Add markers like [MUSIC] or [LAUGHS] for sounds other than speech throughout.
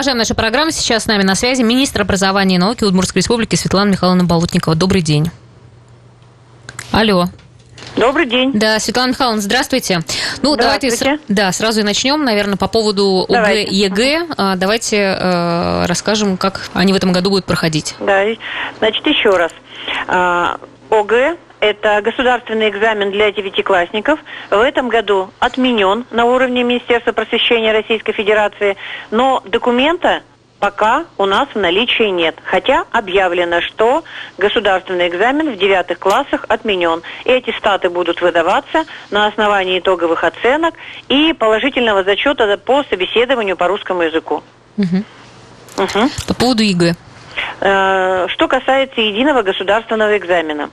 продолжаем нашу программу. Сейчас с нами на связи министр образования и науки Удмуртской республики Светлана Михайловна Болотникова. Добрый день. Алло. Добрый день. Да, Светлана Михайловна, здравствуйте. Ну, давайте с, да, сразу и начнем, наверное, по поводу ОГЭ, ЕГЭ. А, давайте э, расскажем, как они в этом году будут проходить. Да, значит, еще раз. А, ОГЭ это государственный экзамен для девятиклассников. В этом году отменен на уровне Министерства просвещения Российской Федерации, но документа пока у нас в наличии нет. Хотя объявлено, что государственный экзамен в девятых классах отменен. Аттестаты будут выдаваться на основании итоговых оценок и положительного зачета по собеседованию по русскому языку. Угу. Угу. По поводу ЕГЭ. Э, что касается единого государственного экзамена.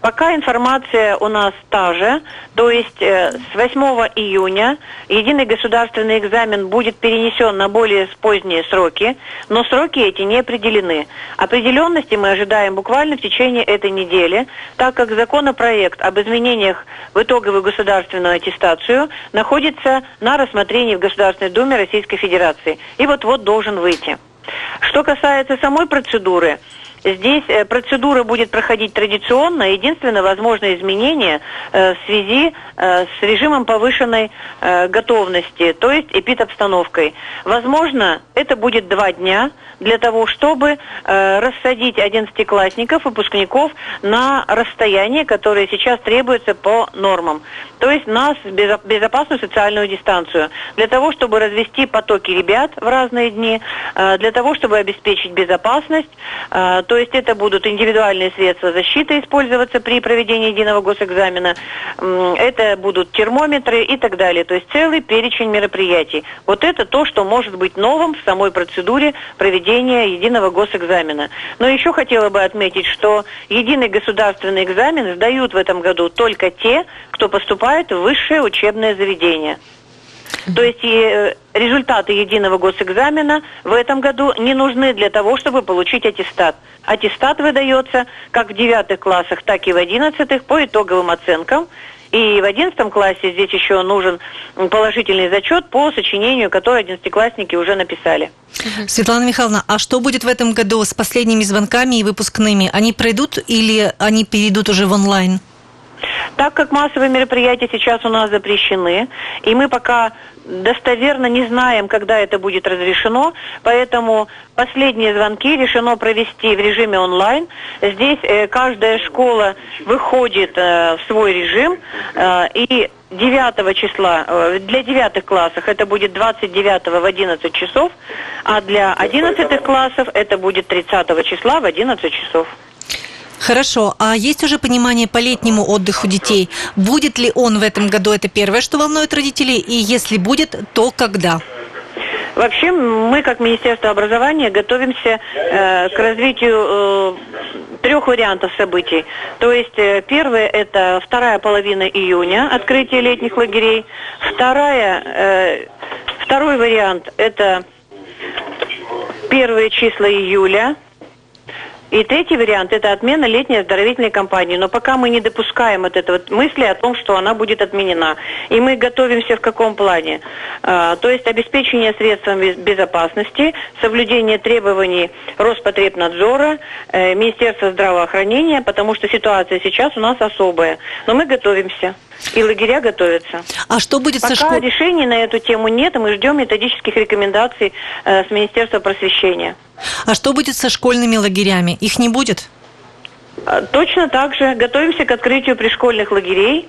Пока информация у нас та же, то есть э, с 8 июня единый государственный экзамен будет перенесен на более поздние сроки, но сроки эти не определены. Определенности мы ожидаем буквально в течение этой недели, так как законопроект об изменениях в итоговую государственную аттестацию находится на рассмотрении в Государственной Думе Российской Федерации и вот-вот должен выйти. Что касается самой процедуры, Здесь э, процедура будет проходить традиционно. Единственное возможное изменение э, в связи э, с режимом повышенной готовности, то есть эпидобстановкой. Возможно, это будет два дня для того, чтобы рассадить одиннадцатиклассников, выпускников на расстояние, которое сейчас требуется по нормам. То есть на безопасную социальную дистанцию. Для того, чтобы развести потоки ребят в разные дни, для того, чтобы обеспечить безопасность, то то есть это будут индивидуальные средства защиты использоваться при проведении единого госэкзамена, это будут термометры и так далее. То есть целый перечень мероприятий. Вот это то, что может быть новым в самой процедуре проведения единого госэкзамена. Но еще хотела бы отметить, что единый государственный экзамен сдают в этом году только те, кто поступает в высшее учебное заведение. То есть и э, результаты единого госэкзамена в этом году не нужны для того, чтобы получить аттестат. Аттестат выдается как в девятых классах, так и в одиннадцатых по итоговым оценкам. И в одиннадцатом классе здесь еще нужен положительный зачет по сочинению, которое одиннадцатиклассники уже написали. Светлана Михайловна, а что будет в этом году с последними звонками и выпускными? Они пройдут или они перейдут уже в онлайн? Так как массовые мероприятия сейчас у нас запрещены, и мы пока достоверно не знаем, когда это будет разрешено, поэтому последние звонки решено провести в режиме онлайн. Здесь э, каждая школа выходит э, в свой режим, э, и 9 числа, э, для девятых классов это будет 29 в 11 часов, а для 11 классов это будет 30 числа в 11 часов. Хорошо. А есть уже понимание по летнему отдыху детей? Будет ли он в этом году? Это первое, что волнует родителей. И если будет, то когда? Вообще мы, как Министерство образования, готовимся э, к развитию э, трех вариантов событий. То есть э, первое это вторая половина июня, открытие летних лагерей. Вторая, э, второй вариант это первые числа июля. И третий вариант – это отмена летней оздоровительной кампании. Но пока мы не допускаем от этого мысли о том, что она будет отменена. И мы готовимся в каком плане? А, то есть обеспечение средствами безопасности, соблюдение требований Роспотребнадзора, э, Министерства здравоохранения, потому что ситуация сейчас у нас особая. Но мы готовимся. И лагеря готовятся. А что будет Пока со школ... решений на эту тему нет, мы ждем методических рекомендаций э, с Министерства просвещения. А что будет со школьными лагерями? Их не будет? А, точно так же. Готовимся к открытию пришкольных лагерей.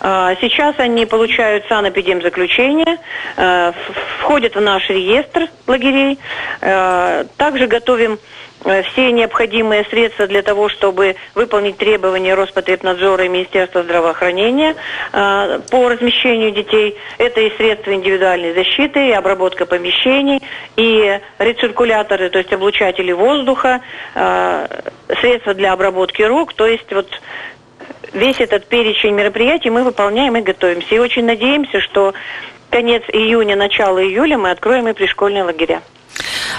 А, сейчас они получают санэпидемзаключение, э, входят в наш реестр лагерей. Э, также готовим Э, все необходимые средства для того, чтобы выполнить требования Роспотребнадзора и Министерства здравоохранения по размещению детей. Это и средства индивидуальной защиты, и обработка помещений, и рециркуляторы, то есть облучатели воздуха, средства для обработки рук, то есть вот весь этот перечень мероприятий мы выполняем и готовимся. И очень надеемся, что конец июня, начало июля мы откроем и пришкольные лагеря.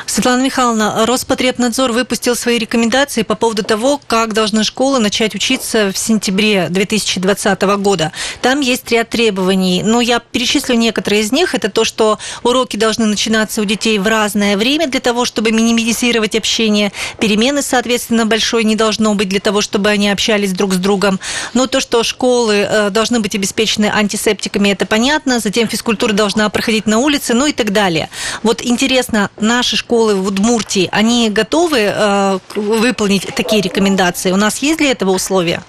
Светлана Михайловна, Роспотребнадзор выпустил свои рекомендации по поводу того, как должны школы начать учиться в сентябре 2020 года. Там есть ряд требований, но я перечислю некоторые из них. Это то, что уроки должны начинаться у детей в разное время для того, чтобы минимизировать общение. Перемены, соответственно, большой не должно быть для того, чтобы они общались друг с другом. Но то, что школы э, должны быть обеспечены антисептиками, это понятно. Затем физкультура должна проходить на улице, ну и так далее. Вот интересно, наши школы в Удмуртии, они готовы э, выполнить такие рекомендации? У нас есть для этого условия?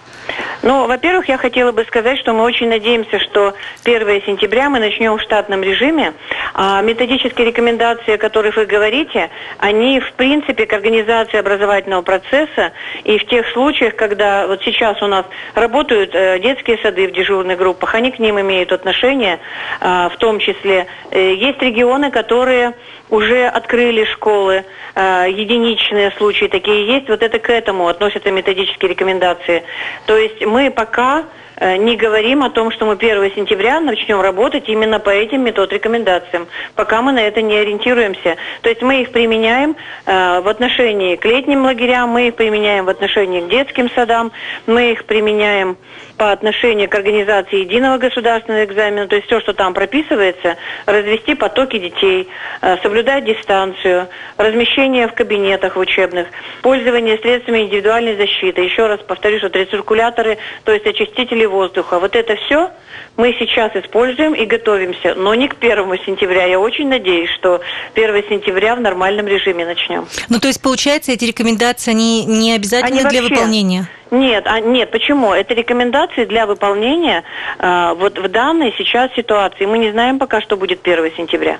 Ну, во-первых, я хотела бы сказать, что мы очень надеемся, что 1 сентября мы начнем в штатном режиме. А методические рекомендации, о которых вы говорите, они, в принципе, к организации образовательного процесса и в тех случаях, когда вот сейчас у нас работают э, детские сады в дежурных группах, они к ним имеют отношение, э, в том числе. Э, есть регионы, которые уже открыли школы, э, единичные случаи такие есть, вот это к этому относятся методические рекомендации. То есть мы пока не говорим о том, что мы 1 сентября начнем работать именно по этим метод рекомендациям, пока мы на это не ориентируемся. То есть мы их применяем э, в отношении к летним лагерям, мы их применяем в отношении к детским садам, мы их применяем по отношению к организации единого государственного экзамена, то есть все, что там прописывается, развести потоки детей, э, соблюдать дистанцию, размещение в кабинетах в учебных, пользование средствами индивидуальной защиты. Еще раз повторю, что рециркуляторы, то есть очистители воздуха. Вот это все мы сейчас используем и готовимся, но не к 1 сентября. Я очень надеюсь, что 1 сентября в нормальном режиме начнем. Ну, то есть, получается, эти рекомендации, они не обязательны они для вообще, выполнения? Нет, а, нет, почему? Это рекомендации для выполнения э, вот в данной сейчас ситуации. Мы не знаем пока, что будет 1 сентября.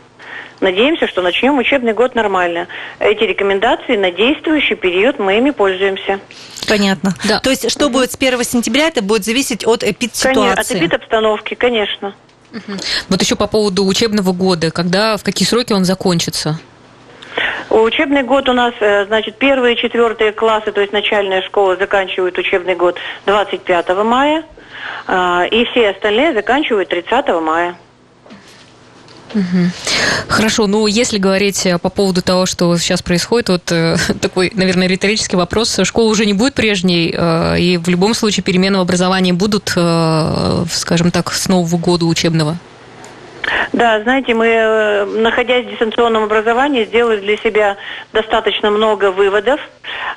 Надеемся, что начнем учебный год нормально. Эти рекомендации на действующий период мы ими пользуемся. Понятно. Да. То есть, что будет с 1 сентября, это будет зависеть от эпид-ситуации? От эпид-обстановки, конечно. Угу. Вот еще по поводу учебного года. Когда, в какие сроки он закончится? Учебный год у нас, э, значит, первые и четвертые классы, то есть начальная школа, заканчивают учебный год 25 мая, а, и все остальные заканчивают 30 мая. Хорошо, ну если говорить э, по поводу того, что сейчас происходит, вот э, [LAUGHS] такой, наверное, риторический вопрос. Школа уже не будет прежней, и в любом случае перемены в образовании будут, скажем так, с нового года учебного? Да, знаете, мы, э, находясь в дистанционном образовании, сделали для себя достаточно много выводов.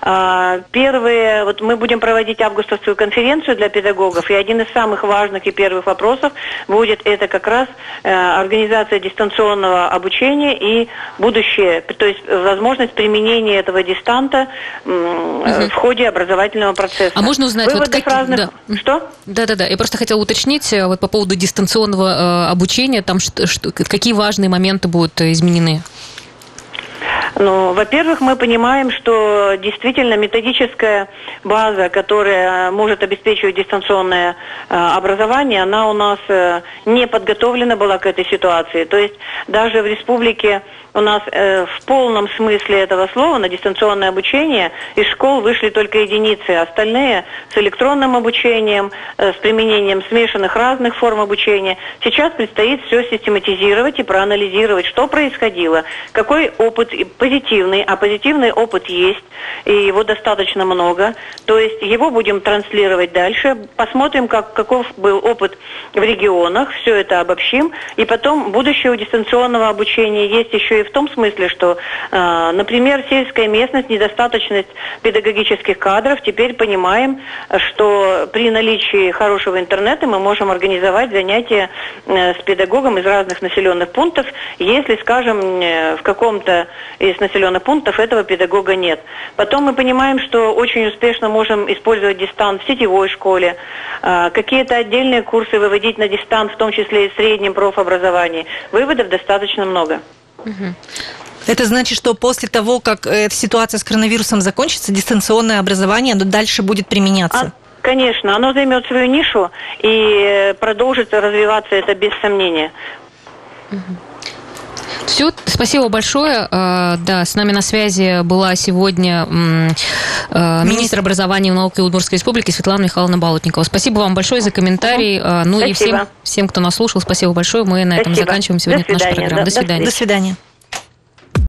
А, первые, вот мы будем проводить августовскую конференцию для педагогов, и один из самых важных и первых вопросов будет это как раз э, организация дистанционного обучения и будущее, то есть возможность применения этого дистанта в ходе образовательного процесса. А можно узнать, вот как... разных... Да. Что? Да-да-да, я просто хотела уточнить вот по поводу дистанционного обучения, там что, что, какие важные моменты будут изменены? Ну, во-первых, мы понимаем, что действительно методическая база, которая может обеспечивать дистанционное э, образование, она у нас э, не подготовлена была к этой ситуации. То есть даже в республике у нас э, в полном смысле этого слова на дистанционное обучение из школ вышли только единицы, остальные с электронным обучением, э, с применением смешанных разных форм обучения. Сейчас предстоит все систематизировать и проанализировать, что происходило, какой опыт позитивный, а позитивный опыт есть, и его достаточно много. То есть его будем транслировать дальше, посмотрим, как, каков был опыт в регионах, все это обобщим, и потом будущее у дистанционного обучения есть еще и в том смысле, что, э, например, сельская местность, недостаточность педагогических кадров, теперь понимаем, что при наличии хорошего интернета мы можем организовать занятия э, с педагогом из разных населенных пунктов, если, скажем, э, в каком-то из населенных пунктов этого педагога нет. Потом мы понимаем, что очень успешно можем использовать дистант в сетевой школе, какие-то отдельные курсы выводить на дистант, в том числе и в среднем профобразовании. Выводов достаточно много. Это значит, что после того, как эта ситуация с коронавирусом закончится, дистанционное образование дальше будет применяться? А, конечно, оно займет свою нишу и продолжит развиваться это без сомнения. Все, спасибо большое. А, да, с нами на связи была сегодня а, министр образования и науки Удмуртской республики Светлана Михайловна Балутникова. Спасибо вам большое за комментарий. Ну спасибо. и всем, всем, кто нас слушал, спасибо большое. Мы на спасибо. этом заканчиваем сегодня нашу программу. До свидания. До свидания.